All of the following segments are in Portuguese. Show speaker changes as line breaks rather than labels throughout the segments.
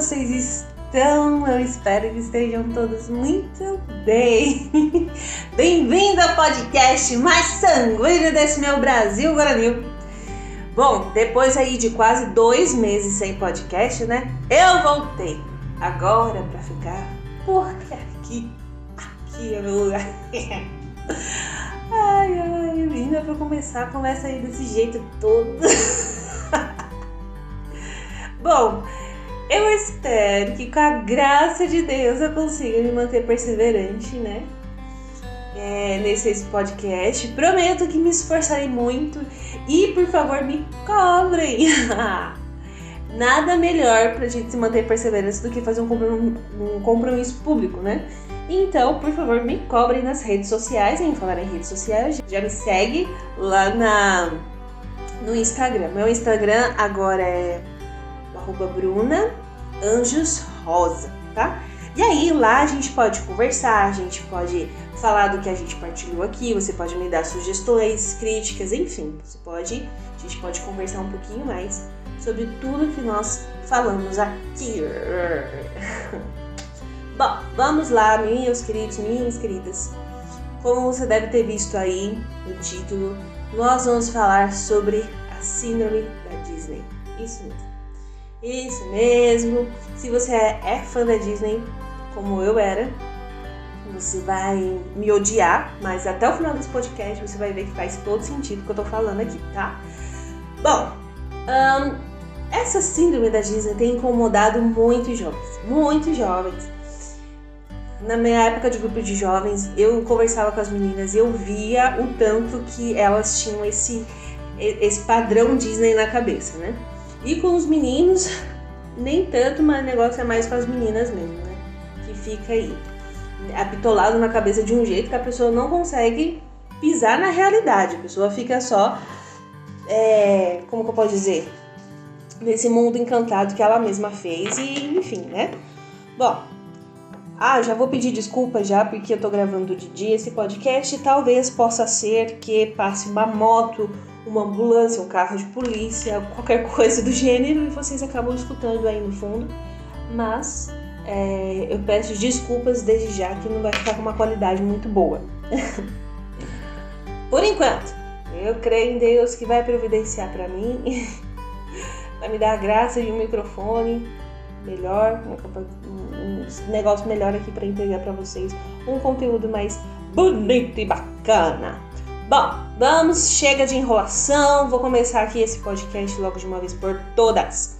vocês estão? Eu espero que estejam todos muito bem. Bem-vindo ao podcast mais sanguíneo desse meu Brasil Guarani. Bom, depois aí de quase dois meses sem podcast, né? Eu voltei agora para ficar, porque aqui, aqui é meu lugar. Ai, ai, ainda pra começar, começa aí desse jeito todo. Bom, eu espero que com a graça de Deus eu consiga me manter perseverante, né? É, nesse podcast. Prometo que me esforçarei muito e, por favor, me cobrem. Nada melhor pra gente se manter perseverante do que fazer um compromisso, público, né? Então, por favor, me cobrem nas redes sociais. Em falar em redes sociais, já me segue lá na, no Instagram. Meu Instagram agora é arroba Bruna Anjos Rosa, tá? E aí lá a gente pode conversar, a gente pode falar do que a gente partilhou aqui, você pode me dar sugestões, críticas, enfim, você pode, a gente pode conversar um pouquinho mais sobre tudo que nós falamos aqui. Bom, vamos lá, meus queridos, minhas queridas. Como você deve ter visto aí no título, nós vamos falar sobre a síndrome da Disney. Isso mesmo. Isso mesmo. Se você é, é fã da Disney, como eu era, você vai me odiar, mas até o final desse podcast você vai ver que faz todo sentido o que eu tô falando aqui, tá? Bom, um, essa síndrome da Disney tem incomodado muitos jovens, muitos jovens. Na minha época de grupo de jovens, eu conversava com as meninas e eu via o tanto que elas tinham esse, esse padrão Disney na cabeça, né? E com os meninos, nem tanto, mas o negócio é mais com as meninas mesmo, né? Que fica aí apitolado na cabeça de um jeito que a pessoa não consegue pisar na realidade. A pessoa fica só, é, como que eu posso dizer? Nesse mundo encantado que ela mesma fez e enfim, né? Bom, ah, já vou pedir desculpa já porque eu tô gravando de dia esse podcast. Talvez possa ser que passe uma moto uma ambulância, um carro de polícia, qualquer coisa do gênero e vocês acabam escutando aí no fundo. Mas é, eu peço desculpas desde já que não vai ficar com uma qualidade muito boa. Por enquanto, eu creio em Deus que vai providenciar para mim, vai me dar a graça de um microfone melhor, um negócio melhor aqui para entregar para vocês, um conteúdo mais bonito e bacana. Bom, vamos, chega de enrolação, vou começar aqui esse podcast logo de uma vez por todas.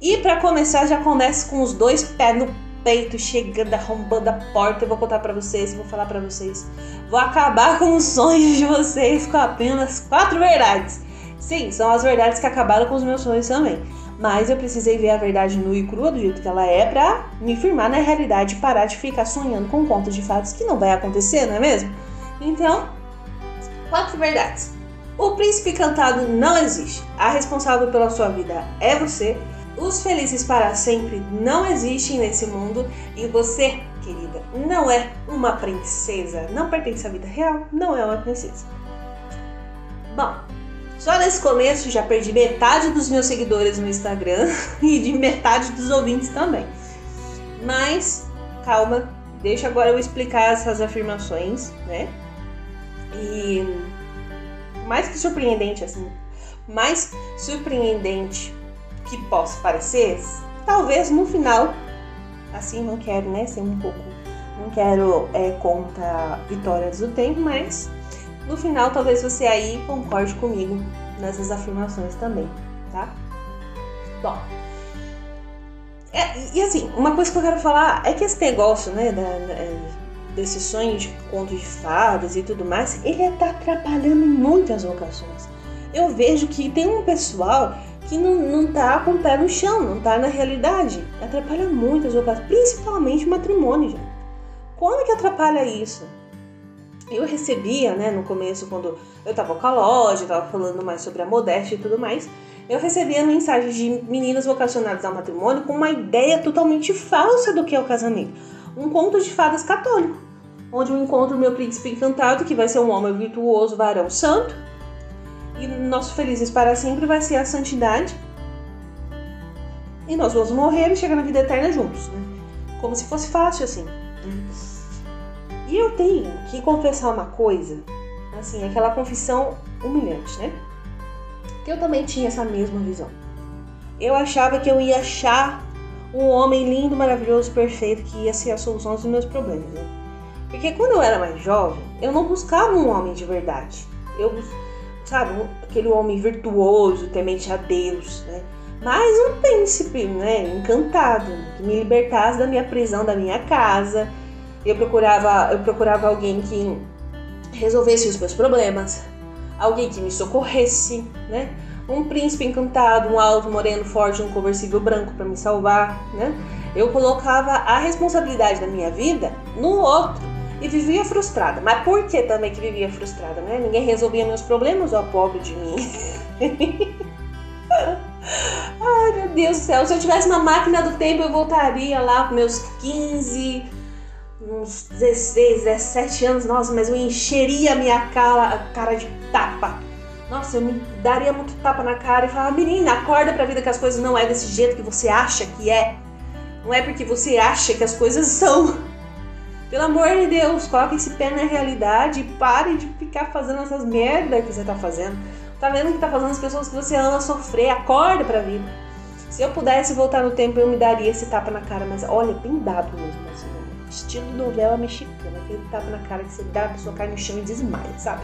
E para começar, já começa com os dois pés no peito, chegando, arrombando a porta. Eu vou contar para vocês, vou falar para vocês. Vou acabar com os sonhos de vocês com apenas quatro verdades. Sim, são as verdades que acabaram com os meus sonhos também. Mas eu precisei ver a verdade nua e crua do jeito que ela é pra me firmar na realidade e parar de ficar sonhando com contos de fatos que não vai acontecer, não é mesmo? Então, Quatro verdades. O príncipe encantado não existe. A responsável pela sua vida é você. Os felizes para sempre não existem nesse mundo. E você, querida, não é uma princesa. Não pertence à vida real, não é uma princesa. Bom, só nesse começo já perdi metade dos meus seguidores no Instagram e de metade dos ouvintes também. Mas calma, deixa agora eu explicar essas afirmações, né? E mais que surpreendente, assim, mais surpreendente que possa parecer, talvez no final, assim, não quero, né, ser um pouco, não quero é, contar vitórias do tempo, mas no final talvez você aí concorde comigo nessas afirmações também, tá? Bom, é, e assim, uma coisa que eu quero falar é que esse negócio, né, da, da desses sonhos de contos de fadas e tudo mais, ele está atrapalhando muitas vocações. Eu vejo que tem um pessoal que não, não tá com o pé no chão, não tá na realidade. Atrapalha muitas vocações, principalmente matrimônio, gente. Quando que atrapalha isso? Eu recebia, né, no começo, quando eu tava com a loja, tava falando mais sobre a modéstia e tudo mais, eu recebia mensagens de meninas vocacionadas ao matrimônio com uma ideia totalmente falsa do que é o casamento um conto de fadas católico, onde eu encontro o meu príncipe encantado, que vai ser um homem virtuoso, varão santo, e nosso felizes para sempre vai ser a santidade. e nós vamos morrer e chegar na vida eterna juntos, né? Como se fosse fácil assim. E eu tenho que confessar uma coisa, assim, aquela confissão humilhante, né? Que eu também tinha essa mesma visão. Eu achava que eu ia achar um homem lindo, maravilhoso, perfeito, que ia ser a solução dos meus problemas, né? Porque quando eu era mais jovem, eu não buscava um homem de verdade. Eu, sabe, aquele homem virtuoso, temente a Deus, né? Mas um príncipe, né, encantado, que me libertasse da minha prisão, da minha casa. Eu procurava, eu procurava alguém que resolvesse os meus problemas, alguém que me socorresse, né? Um príncipe encantado, um alto, moreno, forte, um conversível branco para me salvar, né? Eu colocava a responsabilidade da minha vida no outro e vivia frustrada. Mas por que também que vivia frustrada, né? Ninguém resolvia meus problemas, ó, pobre de mim. Ai, meu Deus do céu. Se eu tivesse uma máquina do tempo, eu voltaria lá com meus 15, uns 16, 17 anos. Nossa, mas eu encheria a minha cara, cara de tapa. Nossa, eu me daria muito tapa na cara e falava, menina, acorda pra vida que as coisas não é desse jeito que você acha que é. Não é porque você acha que as coisas são. Pelo amor de Deus, coloque esse pé na realidade e pare de ficar fazendo essas merdas que você tá fazendo. Tá vendo que tá fazendo as pessoas que você ama sofrer? Acorda pra vida. Se eu pudesse voltar no tempo, eu me daria esse tapa na cara, mas olha, bem dado mesmo, assim, estilo novela mexicana, aquele tapa na cara que você dá, a pessoa cai no chão e desmaia, sabe?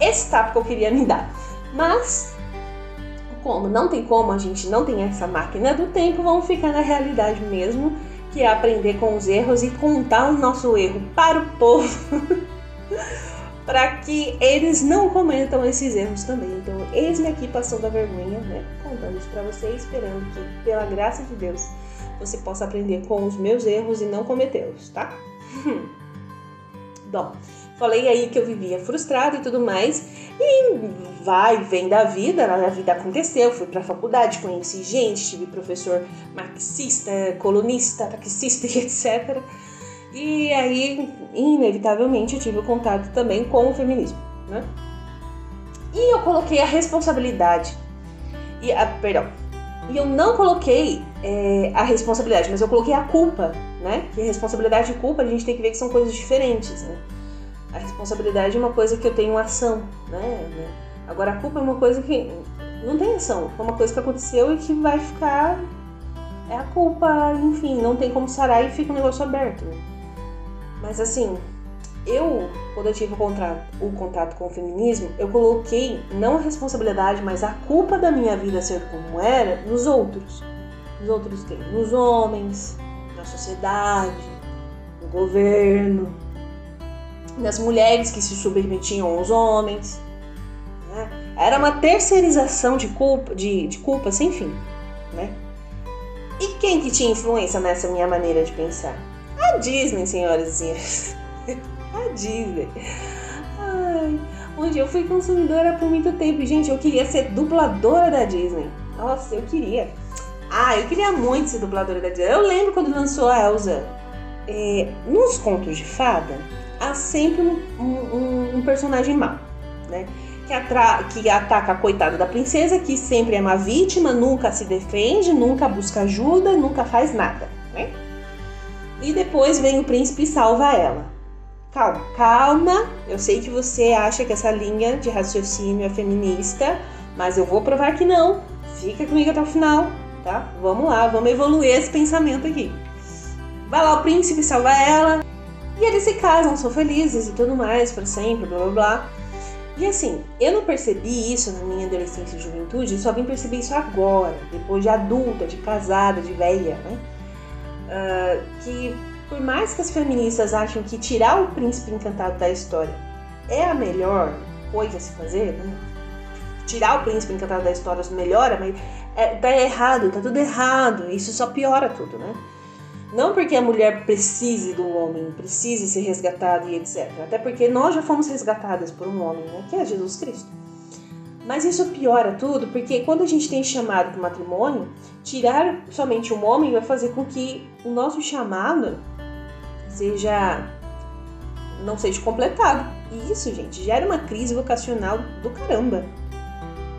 Esse tapa que eu queria me dar. Mas, como não tem como, a gente não tem essa máquina do tempo, vamos ficar na realidade mesmo que é aprender com os erros e contar o nosso erro para o povo, para que eles não cometam esses erros também. Então, eis-me aqui passando a vergonha, né? Contando isso para você, esperando que, pela graça de Deus, você possa aprender com os meus erros e não cometê-los, tá? Bom, falei aí que eu vivia frustrada e tudo mais, e vai, vem da vida, a vida aconteceu, fui pra faculdade, conheci gente, tive professor marxista, colunista, taxista e etc. E aí, inevitavelmente, eu tive contato também com o feminismo, né? E eu coloquei a responsabilidade, e a, perdão, e eu não coloquei é, a responsabilidade, mas eu coloquei a culpa, né? Que responsabilidade e culpa a gente tem que ver que são coisas diferentes, né? A responsabilidade é uma coisa que eu tenho ação, né? Agora a culpa é uma coisa que não tem ação, é uma coisa que aconteceu e que vai ficar. É a culpa, enfim, não tem como sarar e fica um negócio aberto. Né? Mas assim, eu, quando eu tive o contato, o contato com o feminismo, eu coloquei não a responsabilidade, mas a culpa da minha vida ser como era nos outros. Nos outros quem? Nos homens, na sociedade, no governo, nas mulheres que se submetiam aos homens. Né? Era uma terceirização de culpa, de, de culpa sem fim. Né? E quem que tinha influência nessa minha maneira de pensar? A Disney, senhoras e senhores. A Disney. Ai, onde eu fui consumidora por muito tempo. Gente, eu queria ser dubladora da Disney. Nossa, eu queria. Ah, eu queria muito ser dubladora da Disney. Eu lembro quando lançou a Elsa. É, nos contos de fada, há sempre um, um, um personagem mau, né? Que, atra que ataca a coitada da princesa, que sempre é uma vítima, nunca se defende, nunca busca ajuda, nunca faz nada, né? E depois vem o príncipe e salva ela. Calma, calma. Eu sei que você acha que essa linha de raciocínio é feminista, mas eu vou provar que não. Fica comigo até o final, tá? Vamos lá, vamos evoluir esse pensamento aqui. Vai lá o príncipe salva ela, e eles se casam, são felizes e tudo mais, para sempre, blá blá blá. E assim, eu não percebi isso na minha adolescência e juventude, só vim perceber isso agora, depois de adulta, de casada, de velha, né? Uh, que por mais que as feministas acham que tirar o príncipe encantado da história é a melhor coisa a se fazer, né? Tirar o príncipe encantado da história melhora, mas é, tá errado, tá tudo errado, isso só piora tudo, né? Não porque a mulher precise do homem, precise ser resgatada e etc. Até porque nós já fomos resgatadas por um homem, né? que é Jesus Cristo. Mas isso piora tudo, porque quando a gente tem chamado para o matrimônio, tirar somente um homem vai fazer com que o nosso chamado seja não seja completado. E isso, gente, gera uma crise vocacional do caramba.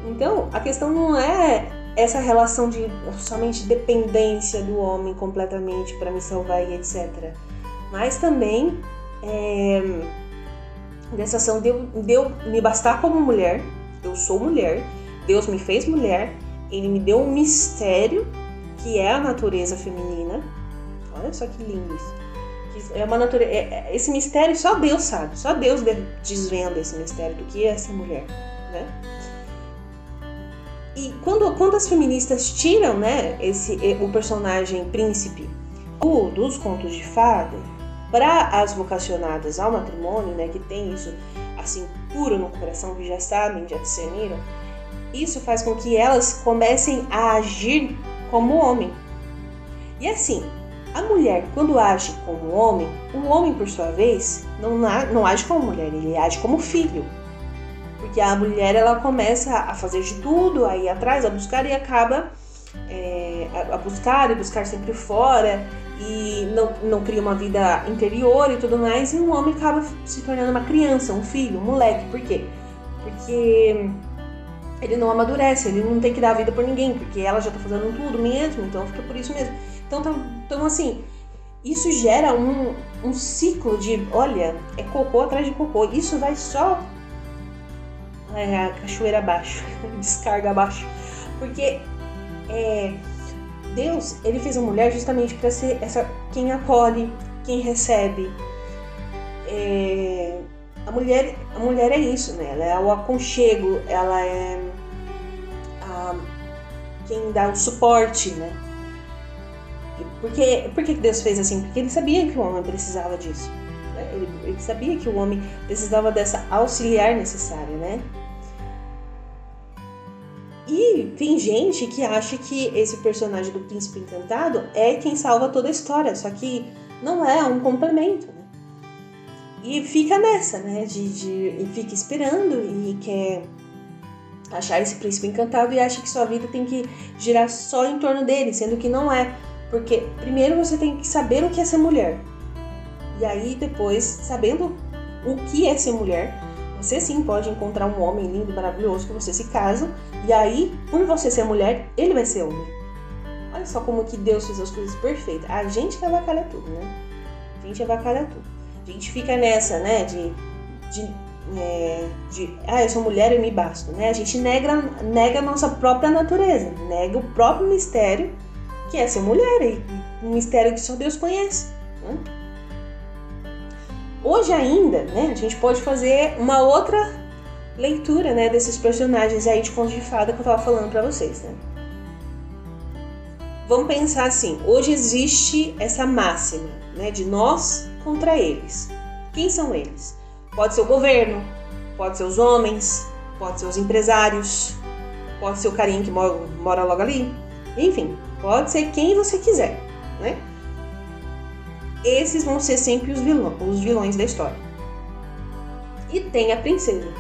Então, a questão não é essa relação de somente dependência do homem completamente para me salvar e etc. Mas também é, dessa ação de de eu me bastar como mulher, eu sou mulher, Deus me fez mulher, Ele me deu um mistério que é a natureza feminina. Olha só que lindo isso. É uma natureza, é, é, esse mistério só Deus sabe, só Deus desvenda esse mistério do que é essa mulher, né? E quando, quando as feministas tiram, né, esse o personagem príncipe do, dos contos de fada para as vocacionadas ao matrimônio, né, que tem isso assim puro no coração, que já sabem, já discerniram, isso faz com que elas comecem a agir como homem. E assim, a mulher, quando age como homem, o homem, por sua vez, não, não age como mulher, ele age como filho. Porque a mulher, ela começa a fazer de tudo, a ir atrás, a buscar e acaba é, a buscar e buscar sempre fora e não, não cria uma vida interior e tudo mais, e o homem acaba se tornando uma criança, um filho, um moleque. Por quê? Porque ele não amadurece, ele não tem que dar a vida por ninguém, porque ela já tá fazendo tudo mesmo, então fica por isso mesmo. Então, tá, então assim, isso gera um, um ciclo de, olha, é cocô atrás de cocô. Isso vai só é, a cachoeira abaixo, descarga abaixo. Porque é, Deus, ele fez a mulher justamente para ser essa quem acolhe, quem recebe. É, a mulher, a mulher é isso, né? Ela é o aconchego, ela é a, quem dá o suporte, né? Por que Deus fez assim? Porque ele sabia que o homem precisava disso. Né? Ele, ele, sabia que o homem precisava dessa auxiliar necessária, né? E tem gente que acha que esse personagem do príncipe encantado é quem salva toda a história, só que não é, é um complemento, né? E fica nessa, né? De, de, e fica esperando e quer achar esse príncipe encantado e acha que sua vida tem que girar só em torno dele, sendo que não é. Porque primeiro você tem que saber o que é ser mulher. E aí depois, sabendo o que é ser mulher, você sim pode encontrar um homem lindo, maravilhoso, que você se casa, e aí, por você ser mulher, ele vai ser homem. Olha só como que Deus fez as coisas perfeitas. A gente que avacalha tudo, né? A gente avacalha tudo. A gente fica nessa, né, de, de, é, de ah, eu sou mulher e me basto, né? A gente nega, nega a nossa própria natureza, nega o próprio mistério que é ser mulher, e um mistério que só Deus conhece. Né? Hoje ainda, né, a gente pode fazer uma outra leitura, né, desses personagens aí de contos de fada que eu tava falando para vocês, né? Vamos pensar assim, hoje existe essa máxima, né, de nós contra eles. Quem são eles? Pode ser o governo, pode ser os homens, pode ser os empresários, pode ser o carinha que mora, mora logo ali, enfim, Pode ser quem você quiser, né? Esses vão ser sempre os, vilões, os vilões da história. E tem a princesa.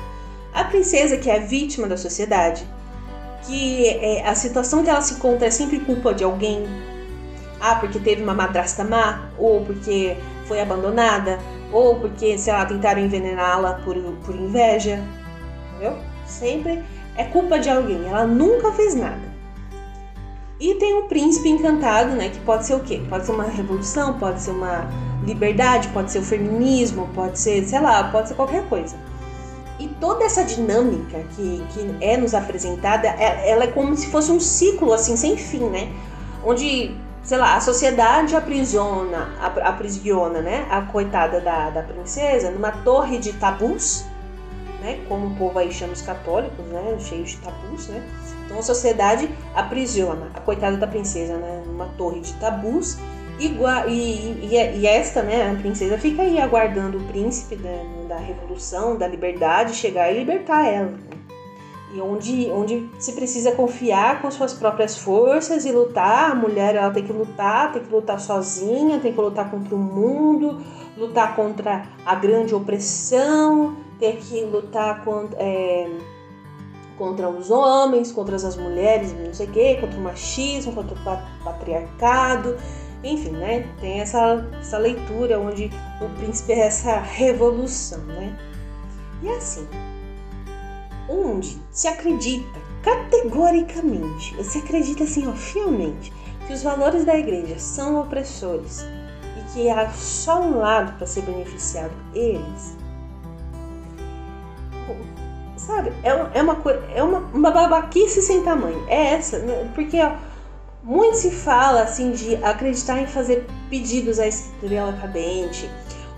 A princesa que é a vítima da sociedade, que é, a situação que ela se encontra é sempre culpa de alguém. Ah, porque teve uma madrasta má, ou porque foi abandonada, ou porque, sei lá, tentaram envenená-la por, por inveja. Entendeu? Sempre é culpa de alguém. Ela nunca fez nada. E tem o príncipe encantado, né? Que pode ser o quê? Pode ser uma revolução, pode ser uma liberdade, pode ser o feminismo, pode ser, sei lá, pode ser qualquer coisa. E toda essa dinâmica que, que é nos apresentada, é, ela é como se fosse um ciclo assim sem fim, né? Onde, sei lá, a sociedade aprisiona, aprisiona, né? A coitada da, da princesa numa torre de tabus, né? Como o povo aí chama os católicos, né? Cheios de tabus, né? Então a sociedade aprisiona a coitada da princesa né, numa torre de tabus e, e, e, esta, né, a princesa, fica aí aguardando o príncipe da, da revolução, da liberdade, chegar e libertar ela. Né? E onde, onde se precisa confiar com suas próprias forças e lutar, a mulher ela tem que lutar, tem que lutar sozinha, tem que lutar contra o mundo, lutar contra a grande opressão, tem que lutar contra. É, contra os homens, contra as mulheres, não sei o quê, contra o machismo, contra o patriarcado, enfim, né? Tem essa, essa leitura onde o príncipe é essa revolução, né? E assim, onde se acredita categoricamente, você acredita assim, ó, fielmente, que os valores da igreja são opressores e que há só um lado para ser beneficiado, eles, sabe, é, é uma coisa, é uma, uma babaquice sem tamanho, é essa, né? porque ó, muito se fala assim de acreditar em fazer pedidos à estrela cadente,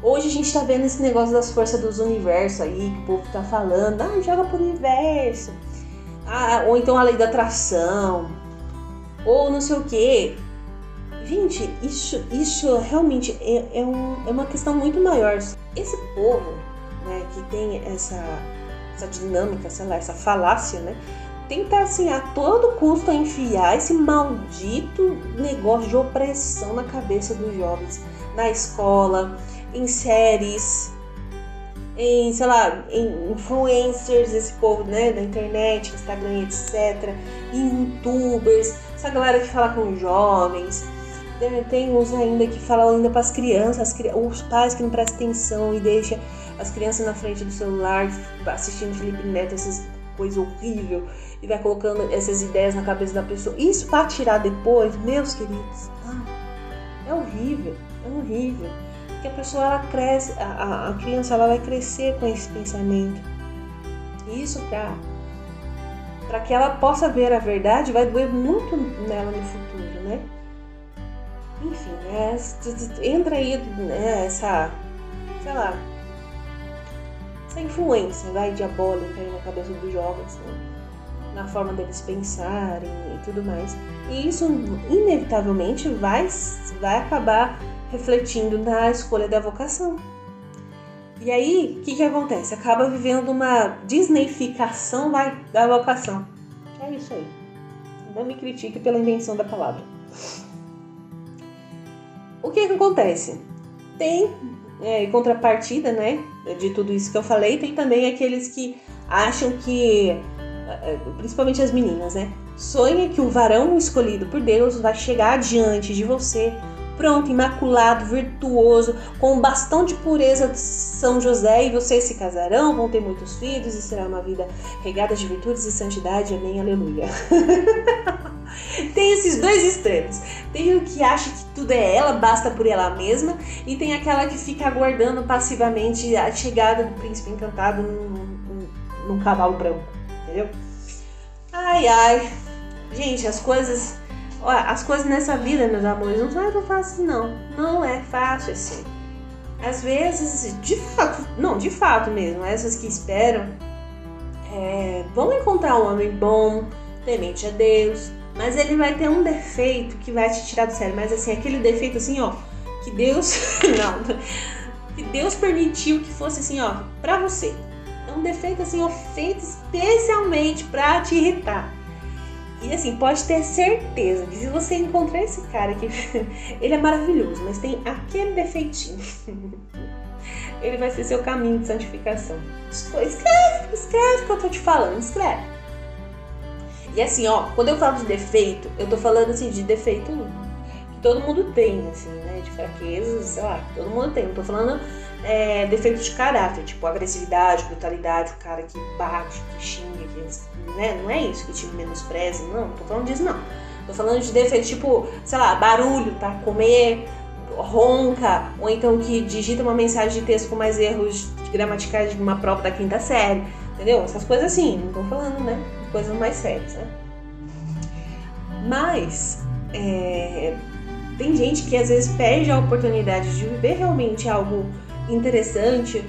Hoje a gente tá vendo esse negócio das forças dos universos aí, que o povo tá falando, ah, joga pro universo. Ah, ou então a lei da atração, ou não sei o que. Gente, isso, isso realmente é, é, um, é uma questão muito maior. Esse povo, né, que tem essa, essa dinâmica, sei lá, essa falácia, né, tenta assim a todo custo enfiar esse maldito negócio de opressão na cabeça dos jovens, na escola, em séries, em, sei lá, em influencers, esse povo, né, da internet, Instagram, etc, em youtubers, essa galera que fala com jovens, tem uns ainda que falam ainda para as crianças, os pais que não prestam atenção e deixam as crianças na frente do celular assistindo Felipe Neto, essas coisas horríveis, e vai colocando essas ideias na cabeça da pessoa. Isso para tirar depois, meus queridos, ah, é horrível, é horrível que a pessoa ela cresce, a, a criança ela vai crescer com esse pensamento. Isso para para que ela possa ver a verdade vai doer muito nela no futuro, né? Enfim, é, entra aí né, essa, sei lá, essa influência vai diabólica aí na cabeça dos jovens, né? na forma deles pensarem e tudo mais. E isso inevitavelmente vai, vai acabar refletindo na escolha da vocação. E aí, o que, que acontece? Acaba vivendo uma disneyficação vai, da vocação. É isso aí. Não me critique pela invenção da palavra. O que, que acontece? Tem, é, contrapartida, né, de tudo isso que eu falei, tem também aqueles que acham que, é, principalmente as meninas, né, sonha que o varão escolhido por Deus vai chegar diante de você pronto, imaculado, virtuoso, com um bastão de pureza de São José, e vocês se casarão, vão ter muitos filhos, e será uma vida regada de virtudes e santidade. Amém, aleluia. tem esses dois extremos. Tem o que acha que tudo é ela, basta por ela mesma, e tem aquela que fica aguardando passivamente a chegada do príncipe encantado num, num, num cavalo branco, entendeu? Ai, ai. Gente, as coisas as coisas nessa vida, meus amores, não são tão fáceis, não. Não é fácil assim. Às vezes, de fato, não, de fato mesmo, essas que esperam é, vão encontrar um homem bom, temente a Deus, mas ele vai ter um defeito que vai te tirar do sério. Mas assim, aquele defeito assim, ó, que Deus. não, que Deus permitiu que fosse assim, ó, pra você. É um defeito assim, ó, feito especialmente pra te irritar. E assim, pode ter certeza que se você encontrar esse cara que ele é maravilhoso, mas tem aquele defeitinho, ele vai ser seu caminho de santificação. Escreve, escreve o que eu tô te falando, escreve. E assim, ó, quando eu falo de defeito, eu tô falando assim de defeito todo mundo tem, assim, né? De fraquezas, sei lá, todo mundo tem. Não tô falando é, defeitos de caráter, tipo agressividade, brutalidade, o cara que bate, que xinga, que, né? Não é isso que te menospreza, não, não tô falando disso não. Tô falando de defeitos tipo, sei lá, barulho, tá? Comer, ronca, ou então que digita uma mensagem de texto com mais erros gramaticais de uma prova da quinta série, entendeu? Essas coisas assim, não tô falando, né? Coisas mais sérias, né? Mas, é, tem gente que às vezes perde a oportunidade de viver realmente algo interessante,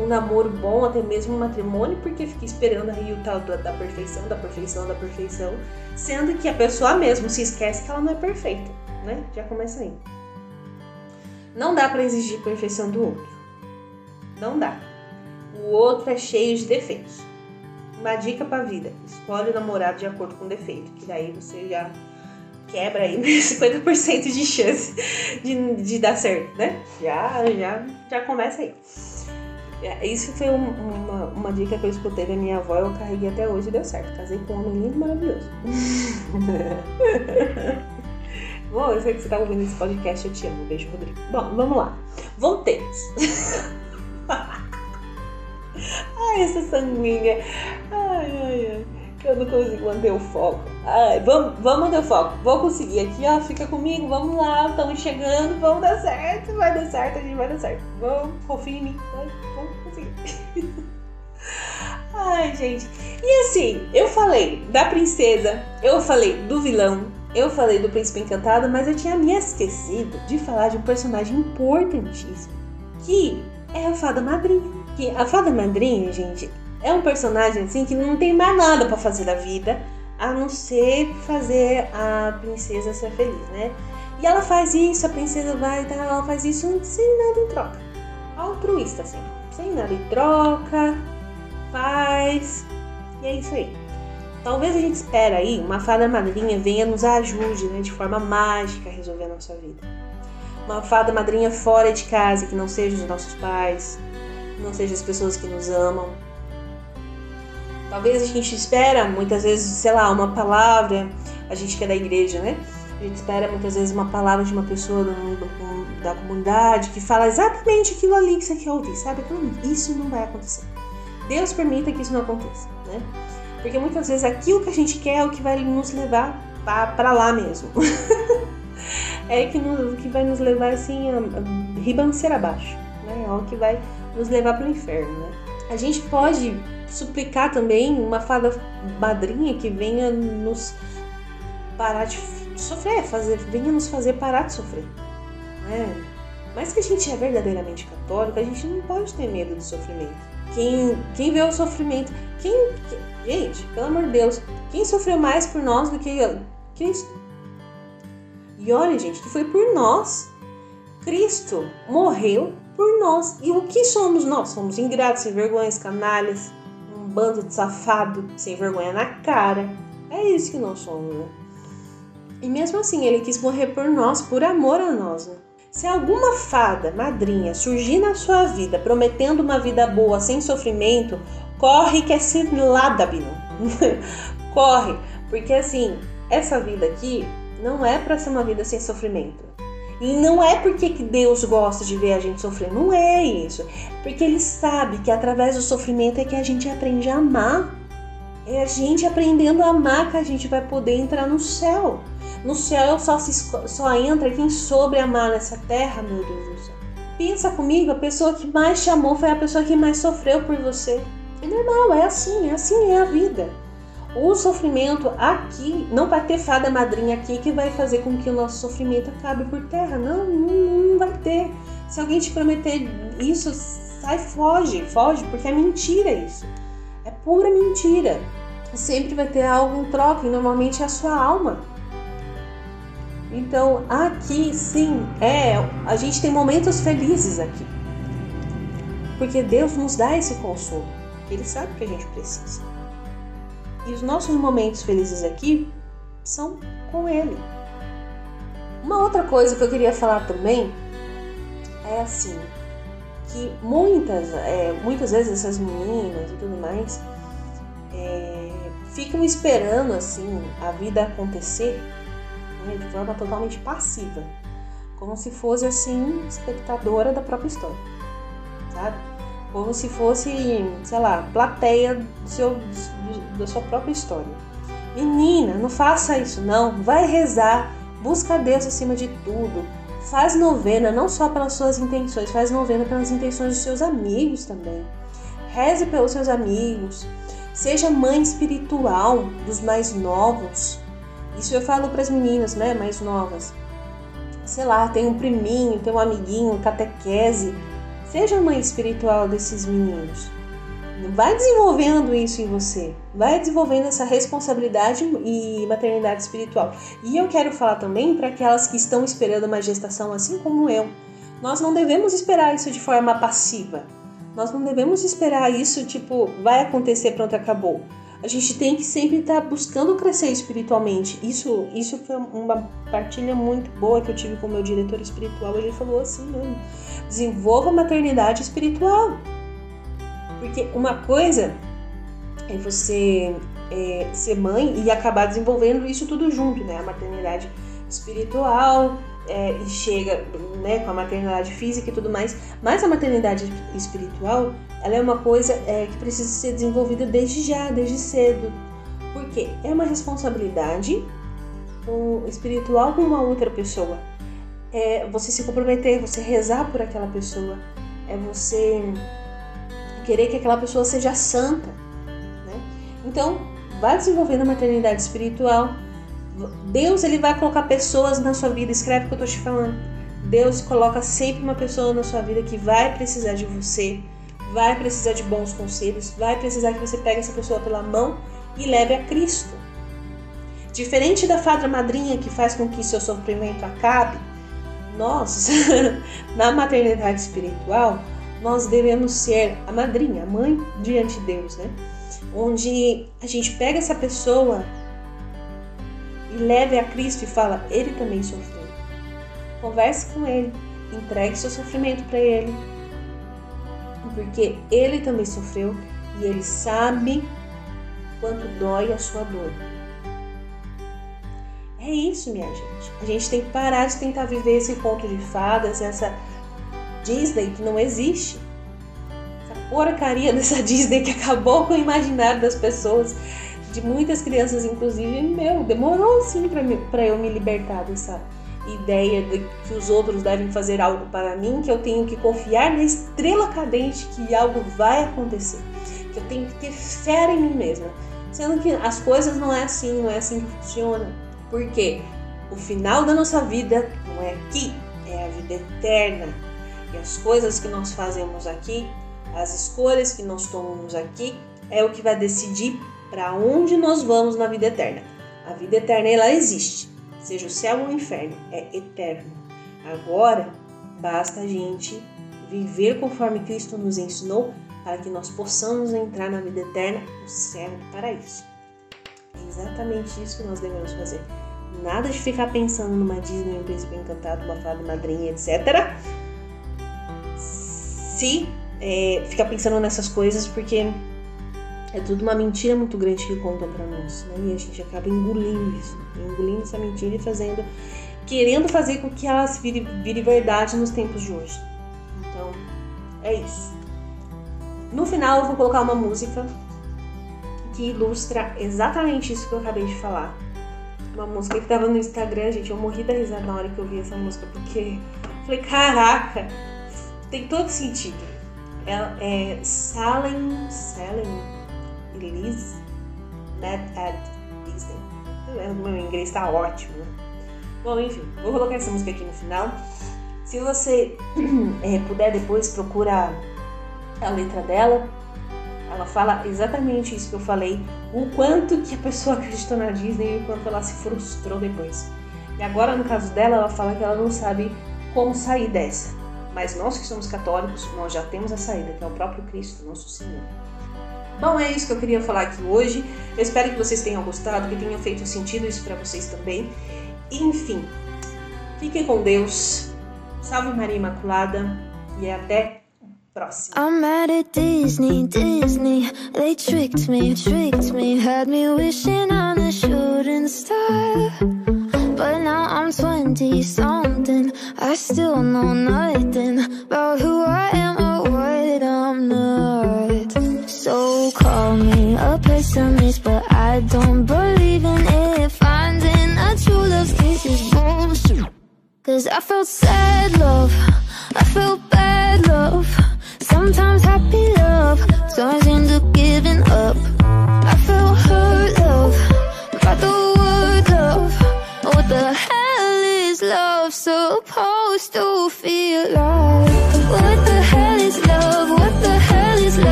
um namoro bom, até mesmo um matrimônio, porque fica esperando aí o tal da, perfeição, da perfeição, da perfeição, sendo que a pessoa mesmo se esquece que ela não é perfeita, né? Já começa aí. Não dá para exigir perfeição do outro. Não dá. O outro é cheio de defeitos. Uma dica para vida: escolhe o namorado de acordo com o defeito, que daí você já quebra aí 50% de chance de, de dar certo, né? Já, já, já começa aí. É, isso foi um, uma, uma dica que eu escutei da minha avó, eu carreguei até hoje e deu certo. Casei com um homem lindo e maravilhoso. Bom, eu sei que você tá ouvindo esse podcast, eu te amo. Beijo, Rodrigo. Bom, vamos lá. Voltemos. Ai, essa sanguínea. Ai, ai, ai. Eu não consigo manter o foco. Ai, vamos, vamos manter o foco. Vou conseguir aqui, ó. Fica comigo, vamos lá. Estamos chegando, vamos dar certo. Vai dar certo, a gente vai dar certo. Vamos, confia em mim. Vamos conseguir. Ai, gente. E assim, eu falei da princesa, eu falei do vilão, eu falei do príncipe encantado, mas eu tinha me esquecido de falar de um personagem importantíssimo, que é a fada madrinha. Que a fada madrinha, gente, é um personagem assim que não tem mais nada para fazer da vida a não ser fazer a princesa ser feliz, né? E ela faz isso, a princesa vai, tá, ela faz isso sem nada em troca. Altruísta, assim, sem nada em troca, faz. E é isso aí. Talvez a gente espere aí uma fada madrinha venha nos ajude, né, de forma mágica a resolver a nossa vida. Uma fada madrinha fora de casa, que não seja os nossos pais, não seja as pessoas que nos amam, Talvez a gente espera muitas vezes, sei lá, uma palavra, a gente que é da igreja, né? A gente espera muitas vezes uma palavra de uma pessoa do, do, da comunidade que fala exatamente aquilo ali que você quer ouvir, sabe? Isso não vai acontecer. Deus permita que isso não aconteça, né? Porque muitas vezes aquilo que a gente quer é o que vai nos levar para lá mesmo. é que, que vai nos levar assim, a, a ribanceira abaixo, né? É o que vai nos levar para o inferno, né? A gente pode suplicar também uma fada madrinha que venha nos parar de sofrer, fazer, venha nos fazer parar de sofrer. Né? Mas que a gente é verdadeiramente católico, a gente não pode ter medo do sofrimento. Quem, quem vê o sofrimento, quem, gente, pelo amor de Deus, quem sofreu mais por nós do que Cristo? E olha, gente, que foi por nós. Cristo morreu por nós. E o que somos nós? Somos ingratos, sem vergonhas, canalhas, bando de safado, sem vergonha na cara. É isso que nós somos, né? E mesmo assim, ele quis morrer por nós, por amor a nós, né? Se alguma fada, madrinha, surgir na sua vida prometendo uma vida boa, sem sofrimento, corre que é cilada, Bino. corre, porque assim, essa vida aqui não é para ser uma vida sem sofrimento. E não é porque que Deus gosta de ver a gente sofrer, não é isso. Porque Ele sabe que através do sofrimento é que a gente aprende a amar. É a gente aprendendo a amar que a gente vai poder entrar no céu. No céu só, se, só entra quem soube amar nessa terra, meu Deus do céu. Pensa comigo, a pessoa que mais te amou foi a pessoa que mais sofreu por você. É normal, é assim, é assim é a vida. O sofrimento aqui, não vai ter fada madrinha aqui que vai fazer com que o nosso sofrimento acabe por terra. Não, não, não vai ter. Se alguém te prometer isso, sai, foge, foge, porque é mentira isso. É pura mentira. Sempre vai ter algo em troca, e normalmente é a sua alma. Então, aqui sim, é, a gente tem momentos felizes aqui. Porque Deus nos dá esse consolo. Ele sabe que a gente precisa. E os nossos momentos felizes aqui são com Ele. Uma outra coisa que eu queria falar também é assim, que muitas, é, muitas vezes essas meninas e tudo mais é, ficam esperando assim a vida acontecer né, de forma totalmente passiva, como se fosse assim espectadora da própria história, sabe? como se fosse, sei lá, plateia do seu, da sua própria história. Menina, não faça isso não, vai rezar, busca Deus acima de tudo, faz novena não só pelas suas intenções, faz novena pelas intenções dos seus amigos também. Reze pelos seus amigos, seja mãe espiritual dos mais novos. Isso eu falo para as meninas, né, mais novas. Sei lá, tem um priminho, tem um amiguinho, catequese Seja mãe espiritual desses meninos. Vai desenvolvendo isso em você. Vai desenvolvendo essa responsabilidade e maternidade espiritual. E eu quero falar também para aquelas que estão esperando uma gestação assim como eu. Nós não devemos esperar isso de forma passiva. Nós não devemos esperar isso tipo, vai acontecer, pronto, acabou a gente tem que sempre estar tá buscando crescer espiritualmente. Isso, isso foi uma partilha muito boa que eu tive com o meu diretor espiritual. Ele falou assim, desenvolva a maternidade espiritual. Porque uma coisa é você é, ser mãe e acabar desenvolvendo isso tudo junto, né? A maternidade espiritual, é, e chega né, com a maternidade física e tudo mais, mas a maternidade espiritual ela é uma coisa é, que precisa ser desenvolvida desde já, desde cedo. Porque é uma responsabilidade espiritual com uma outra pessoa. É você se comprometer, você rezar por aquela pessoa, é você querer que aquela pessoa seja santa. Né? Então, vai desenvolvendo a maternidade espiritual. Deus ele vai colocar pessoas na sua vida, escreve o que eu estou te falando. Deus coloca sempre uma pessoa na sua vida que vai precisar de você, vai precisar de bons conselhos, vai precisar que você pegue essa pessoa pela mão e leve a Cristo. Diferente da fada madrinha que faz com que seu sofrimento acabe, nós, na maternidade espiritual, nós devemos ser a madrinha, a mãe diante de Deus, né? Onde a gente pega essa pessoa e leve a Cristo e fala: Ele também sofreu. Converse com ele, entregue seu sofrimento para ele, porque ele também sofreu e ele sabe quanto dói a sua dor. É isso, minha gente. A gente tem que parar de tentar viver esse conto de fadas, essa Disney que não existe. Essa porcaria dessa Disney que acabou com o imaginário das pessoas, de muitas crianças, inclusive meu. Demorou sim para eu me libertar dessa ideia de que os outros devem fazer algo para mim, que eu tenho que confiar na estrela cadente que algo vai acontecer, que eu tenho que ter fé em mim mesma. Sendo que as coisas não é assim, não é assim que funciona. Porque o final da nossa vida não é aqui, é a vida eterna. E as coisas que nós fazemos aqui, as escolhas que nós tomamos aqui, é o que vai decidir para onde nós vamos na vida eterna. A vida eterna ela existe, seja o céu ou o inferno, é eterno. Agora basta a gente viver conforme Cristo nos ensinou para que nós possamos entrar na vida eterna, no céu e paraíso. É exatamente isso que nós devemos fazer. Nada de ficar pensando numa Disney, um príncipe encantado, uma fada madrinha, etc. Se é, ficar pensando nessas coisas, porque é tudo uma mentira muito grande que contam para nós, né? E a gente acaba engolindo isso, engolindo essa mentira e fazendo, querendo fazer com que ela vire, vire verdade nos tempos de hoje. Então, é isso. No final, eu vou colocar uma música que ilustra exatamente isso que eu acabei de falar. Uma música que tava no Instagram, gente. Eu morri da risada na hora que eu vi essa música, porque falei, caraca, tem todo sentido. Ela é Salem, Salem Elise Net at Disney. O meu inglês tá ótimo? Bom, enfim, vou colocar essa música aqui no final. Se você é, puder depois procura a letra dela, ela fala exatamente isso que eu falei, o quanto que a pessoa acreditou na Disney e o quanto ela se frustrou depois. E agora, no caso dela, ela fala que ela não sabe como sair dessa. Mas nós que somos católicos, nós já temos a saída, que é o próprio Cristo, nosso Senhor. Bom, é isso que eu queria falar aqui hoje. Eu espero que vocês tenham gostado, que tenha feito sentido isso para vocês também. Enfim, fiquem com Deus. Salve Maria Imaculada e até. I'm mad at Disney, Disney. They tricked me, tricked me, had me wishing on a shooting star. But now I'm 20 something. I still know nothing pessimist, but I don't believe in it. Finding a true love case is bullshit. Cause I felt sad love, I felt bad love. Sometimes happy love, end up giving up. I felt hurt love, by the word love. What the hell is love supposed to feel like? What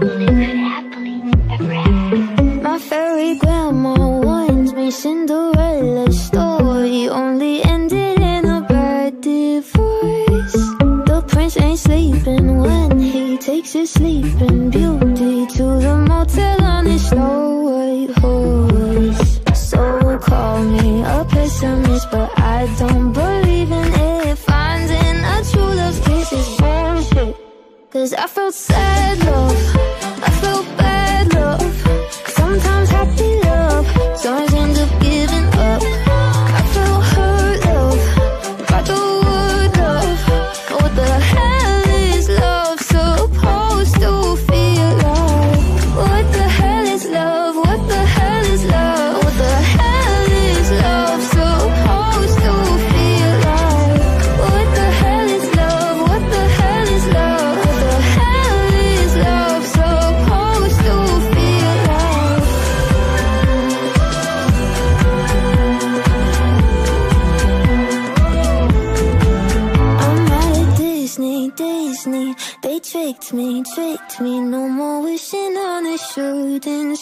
My fairy grandma warns me Cinderella's story only ended in a bad divorce. The prince ain't sleeping when he takes his sleeping beauty to the motel on his snow white horse. So call me a pessimist, but I don't believe in it. Finding a true love kiss is bullshit. Cause I felt sad love,
tricked